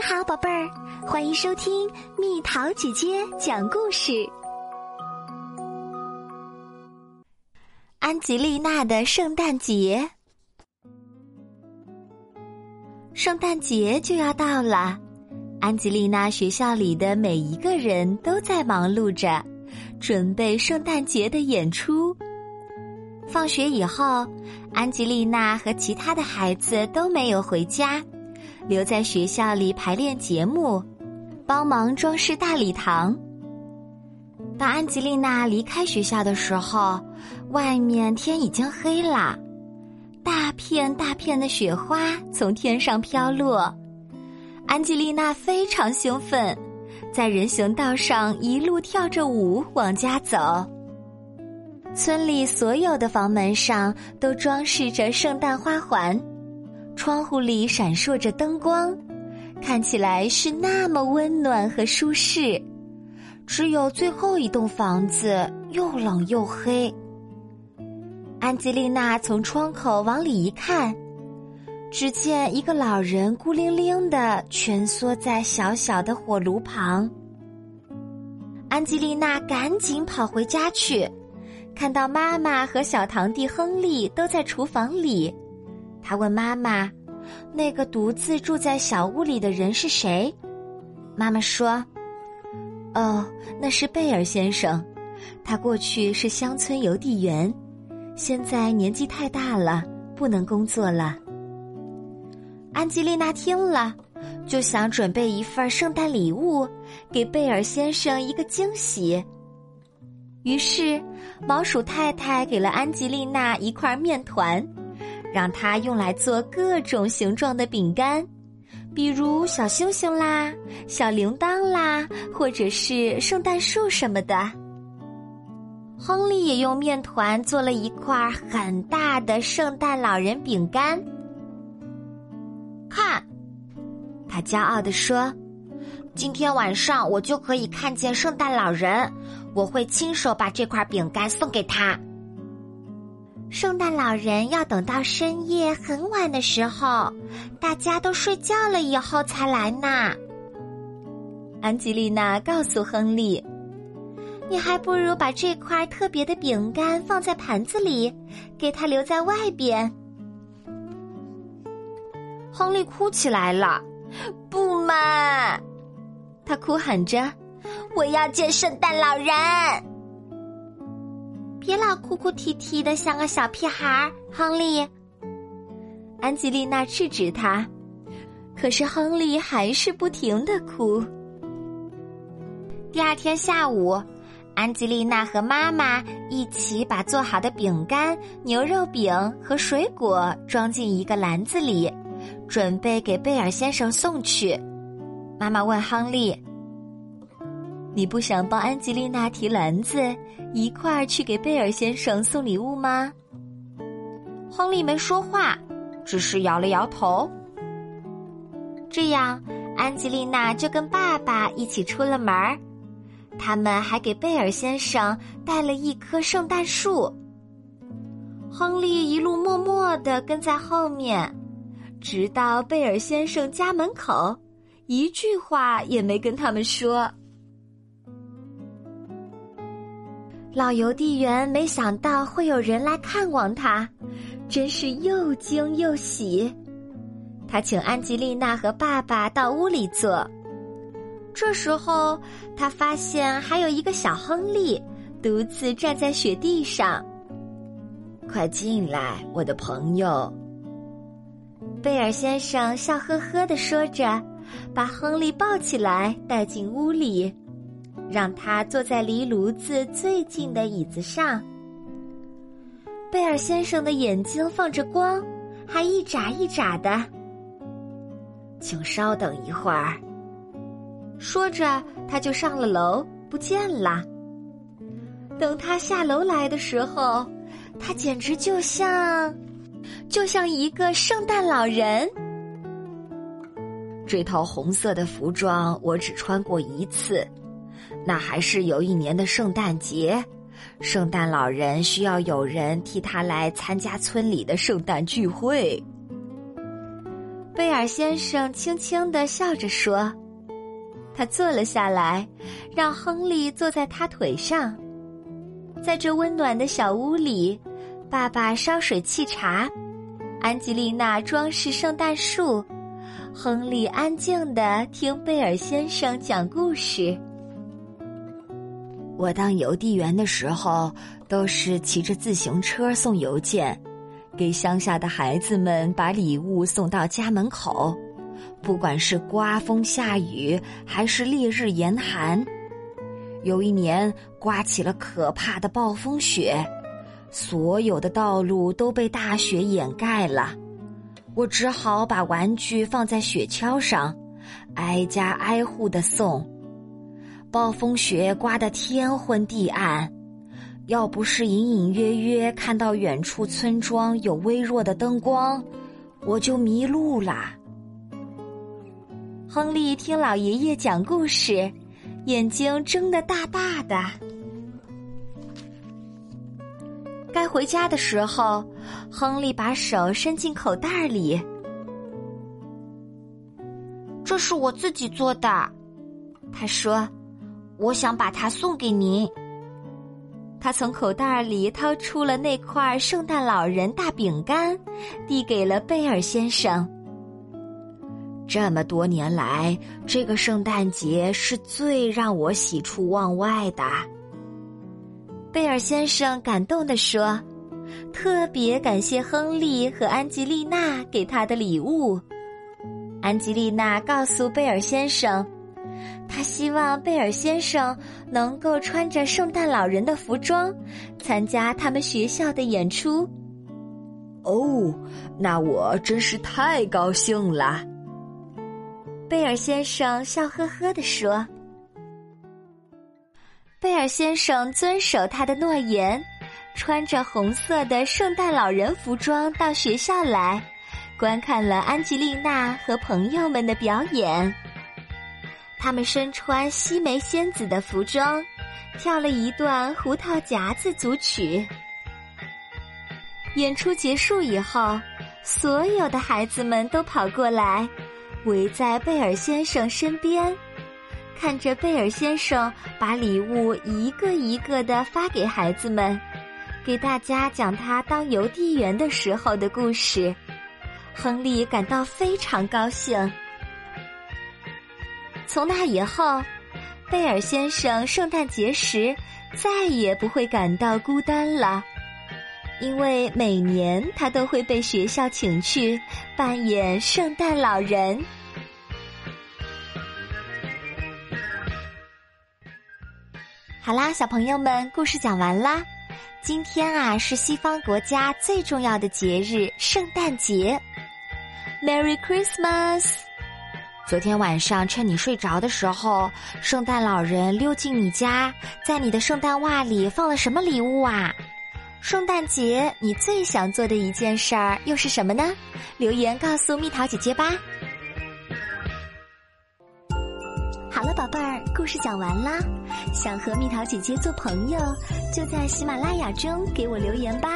你好，宝贝儿，欢迎收听蜜桃姐姐讲故事。安吉丽娜的圣诞节，圣诞节就要到了，安吉丽娜学校里的每一个人都在忙碌着，准备圣诞节的演出。放学以后，安吉丽娜和其他的孩子都没有回家。留在学校里排练节目，帮忙装饰大礼堂。当安吉丽娜离开学校的时候，外面天已经黑了，大片大片的雪花从天上飘落。安吉丽娜非常兴奋，在人行道上一路跳着舞往家走。村里所有的房门上都装饰着圣诞花环。窗户里闪烁着灯光，看起来是那么温暖和舒适。只有最后一栋房子又冷又黑。安吉丽娜从窗口往里一看，只见一个老人孤零零的蜷缩在小小的火炉旁。安吉丽娜赶紧跑回家去，看到妈妈和小堂弟亨利都在厨房里。他问妈妈：“那个独自住在小屋里的人是谁？”妈妈说：“哦，那是贝尔先生。他过去是乡村邮递员，现在年纪太大了，不能工作了。”安吉丽娜听了，就想准备一份圣诞礼物，给贝尔先生一个惊喜。于是，毛鼠太太给了安吉丽娜一块面团。让它用来做各种形状的饼干，比如小星星啦、小铃铛啦，或者是圣诞树什么的。亨利也用面团做了一块很大的圣诞老人饼干。看，他骄傲地说：“今天晚上我就可以看见圣诞老人，我会亲手把这块饼干送给他。”圣诞老人要等到深夜很晚的时候，大家都睡觉了以后才来呢。安吉丽娜告诉亨利：“你还不如把这块特别的饼干放在盘子里，给他留在外边。”亨利哭起来了：“不嘛！”他哭喊着：“我要见圣诞老人。”别老哭哭啼啼的，像个小屁孩儿，亨利。安吉丽娜制止他，可是亨利还是不停的哭。第二天下午，安吉丽娜和妈妈一起把做好的饼干、牛肉饼和水果装进一个篮子里，准备给贝尔先生送去。妈妈问亨利。你不想帮安吉丽娜提篮子，一块儿去给贝尔先生送礼物吗？亨利没说话，只是摇了摇头。这样，安吉丽娜就跟爸爸一起出了门儿。他们还给贝尔先生带了一棵圣诞树。亨利一路默默的跟在后面，直到贝尔先生家门口，一句话也没跟他们说。老邮递员没想到会有人来看望他，真是又惊又喜。他请安吉丽娜和爸爸到屋里坐。这时候，他发现还有一个小亨利独自站在雪地上。快进来，我的朋友。贝尔先生笑呵呵的说着，把亨利抱起来带进屋里。让他坐在离炉子最近的椅子上。贝尔先生的眼睛放着光，还一眨一眨的。请稍等一会儿。说着，他就上了楼，不见了。等他下楼来的时候，他简直就像，就像一个圣诞老人。这套红色的服装我只穿过一次。那还是有一年的圣诞节，圣诞老人需要有人替他来参加村里的圣诞聚会。贝尔先生轻轻的笑着说。他坐了下来，让亨利坐在他腿上。在这温暖的小屋里，爸爸烧水沏茶，安吉丽娜装饰圣诞树，亨利安静的听贝尔先生讲故事。我当邮递员的时候，都是骑着自行车送邮件，给乡下的孩子们把礼物送到家门口。不管是刮风下雨，还是烈日严寒，有一年刮起了可怕的暴风雪，所有的道路都被大雪掩盖了。我只好把玩具放在雪橇上，挨家挨户的送。暴风雪刮得天昏地暗，要不是隐隐约约看到远处村庄有微弱的灯光，我就迷路啦。亨利听老爷爷讲故事，眼睛睁得大大的。该回家的时候，亨利把手伸进口袋里。这是我自己做的，他说：“我想把它送给您。”他从口袋里掏出了那块圣诞老人大饼干，递给了贝尔先生。这么多年来，这个圣诞节是最让我喜出望外的。贝尔先生感动地说：“特别感谢亨利和安吉丽娜给他的礼物。”安吉丽娜告诉贝尔先生，他希望贝尔先生能够穿着圣诞老人的服装，参加他们学校的演出。哦，那我真是太高兴了。贝尔先生笑呵呵地说：“贝尔先生遵守他的诺言，穿着红色的圣诞老人服装到学校来，观看了安吉丽娜和朋友们的表演。他们身穿西梅仙子的服装，跳了一段胡桃夹子组曲。演出结束以后，所有的孩子们都跑过来。”围在贝尔先生身边，看着贝尔先生把礼物一个一个的发给孩子们，给大家讲他当邮递员的时候的故事。亨利感到非常高兴。从那以后，贝尔先生圣诞节时再也不会感到孤单了。因为每年他都会被学校请去扮演圣诞老人。好啦，小朋友们，故事讲完啦。今天啊是西方国家最重要的节日——圣诞节。Merry Christmas！昨天晚上趁你睡着的时候，圣诞老人溜进你家，在你的圣诞袜里放了什么礼物啊？圣诞节你最想做的一件事儿又是什么呢？留言告诉蜜桃姐姐吧。好了，宝贝儿，故事讲完啦。想和蜜桃姐姐做朋友，就在喜马拉雅中给我留言吧。